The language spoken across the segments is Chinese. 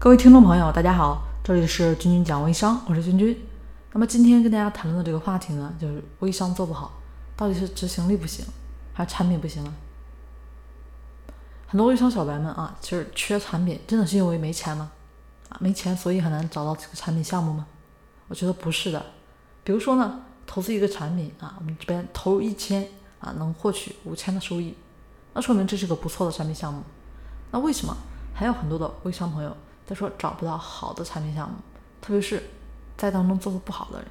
各位听众朋友，大家好，这里是君君讲微商，我是君君。那么今天跟大家谈论的这个话题呢，就是微商做不好，到底是执行力不行，还是产品不行呢？很多微商小白们啊，其实缺产品，真的是因为没钱吗？啊，没钱所以很难找到这个产品项目吗？我觉得不是的。比如说呢，投资一个产品啊，我们这边投入一千啊，能获取五千的收益，那说明这是个不错的产品项目。那为什么还有很多的微商朋友他说找不到好的产品项目？特别是在当中做的不好的人，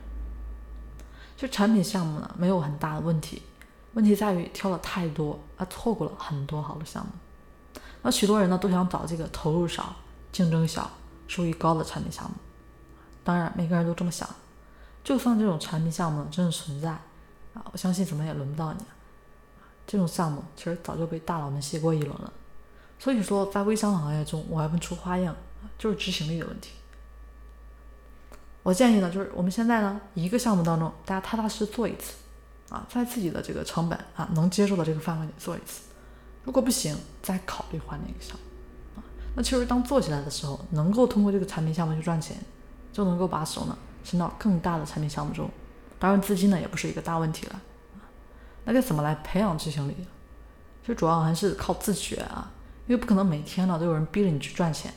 就产品项目呢没有很大的问题，问题在于挑了太多，啊错过了很多好的项目。那许多人呢都想找这个投入少、竞争小、收益高的产品项目。当然，每个人都这么想。就算这种产品项目真的存在，啊，我相信怎么也轮不到你。这种项目其实早就被大佬们洗过一轮了。所以说，在微商行业中，我还不出花样，就是执行力的问题。我建议呢，就是我们现在呢，一个项目当中，大家踏踏实实做一次，啊，在自己的这个成本啊能接受的这个范围内做一次。如果不行，再考虑换哪个项目。啊，那其实当做起来的时候，能够通过这个产品项目去赚钱，就能够把手呢伸到更大的产品项目中。当然，资金呢也不是一个大问题了。那该怎么来培养执行力？其实主要还是靠自觉啊。因为不可能每天呢都有人逼着你去赚钱，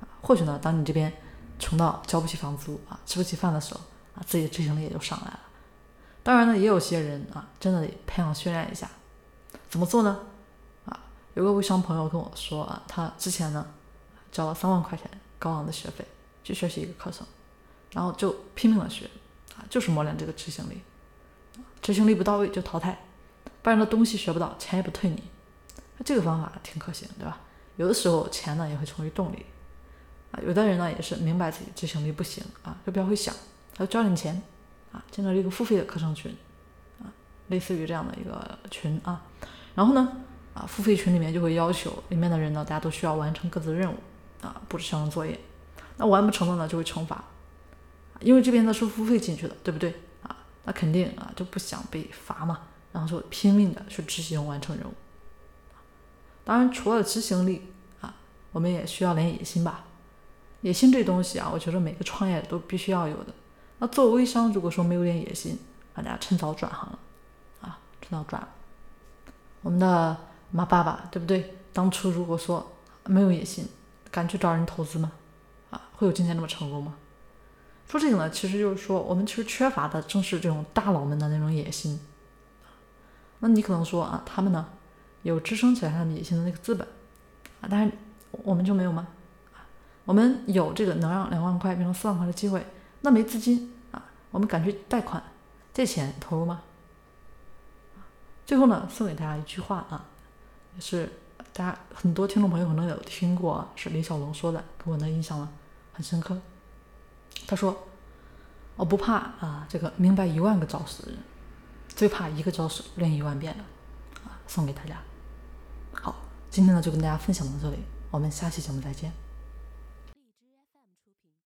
啊，或许呢，当你这边穷到交不起房租啊，吃不起饭的时候，啊，自己的执行力也就上来了。当然呢，也有些人啊，真的得培养训练一下，怎么做呢？啊，有个微商朋友跟我说啊，他之前呢交了三万块钱高昂的学费去学习一个课程，然后就拼命的学，啊，就是磨练这个执行力，执行力不到位就淘汰，不然的东西学不到，钱也不退你。这个方法挺可行，对吧？有的时候钱呢也会成为动力啊。有的人呢也是明白自己执行力不行啊，就比较会想，他就交点钱啊，建了一个付费的课程群啊，类似于这样的一个群啊。然后呢啊，付费群里面就会要求里面的人呢，大家都需要完成各自的任务啊，布置相应作业。那完不成的呢就会惩罚，因为这边呢是付费进去的，对不对啊？那肯定啊就不想被罚嘛，然后就拼命的去执行完成任务。当然，除了执行力啊，我们也需要点野心吧。野心这东西啊，我觉得每个创业都必须要有的。那做微商，如果说没有点野心，大家趁早转行了啊，趁早转。我们的马爸爸对不对？当初如果说没有野心，敢去找人投资吗？啊，会有今天那么成功吗？说这个呢，其实就是说，我们其实缺乏的正是这种大佬们的那种野心。那你可能说啊，他们呢？有支撑起来他们野心的那个资本啊，但是我们就没有吗？我们有这个能让两万块变成四万块的机会，那没资金啊，我们敢去贷款借钱投入吗？最后呢，送给大家一句话啊，也是大家很多听众朋友可能有听过，是李小龙说的，给我的印象呢很深刻。他说：“我不怕啊，这个明白一万个招式的人，最怕一个招式练一万遍的。”啊，送给大家。今天呢就跟大家分享到这里，我们下期节目再见。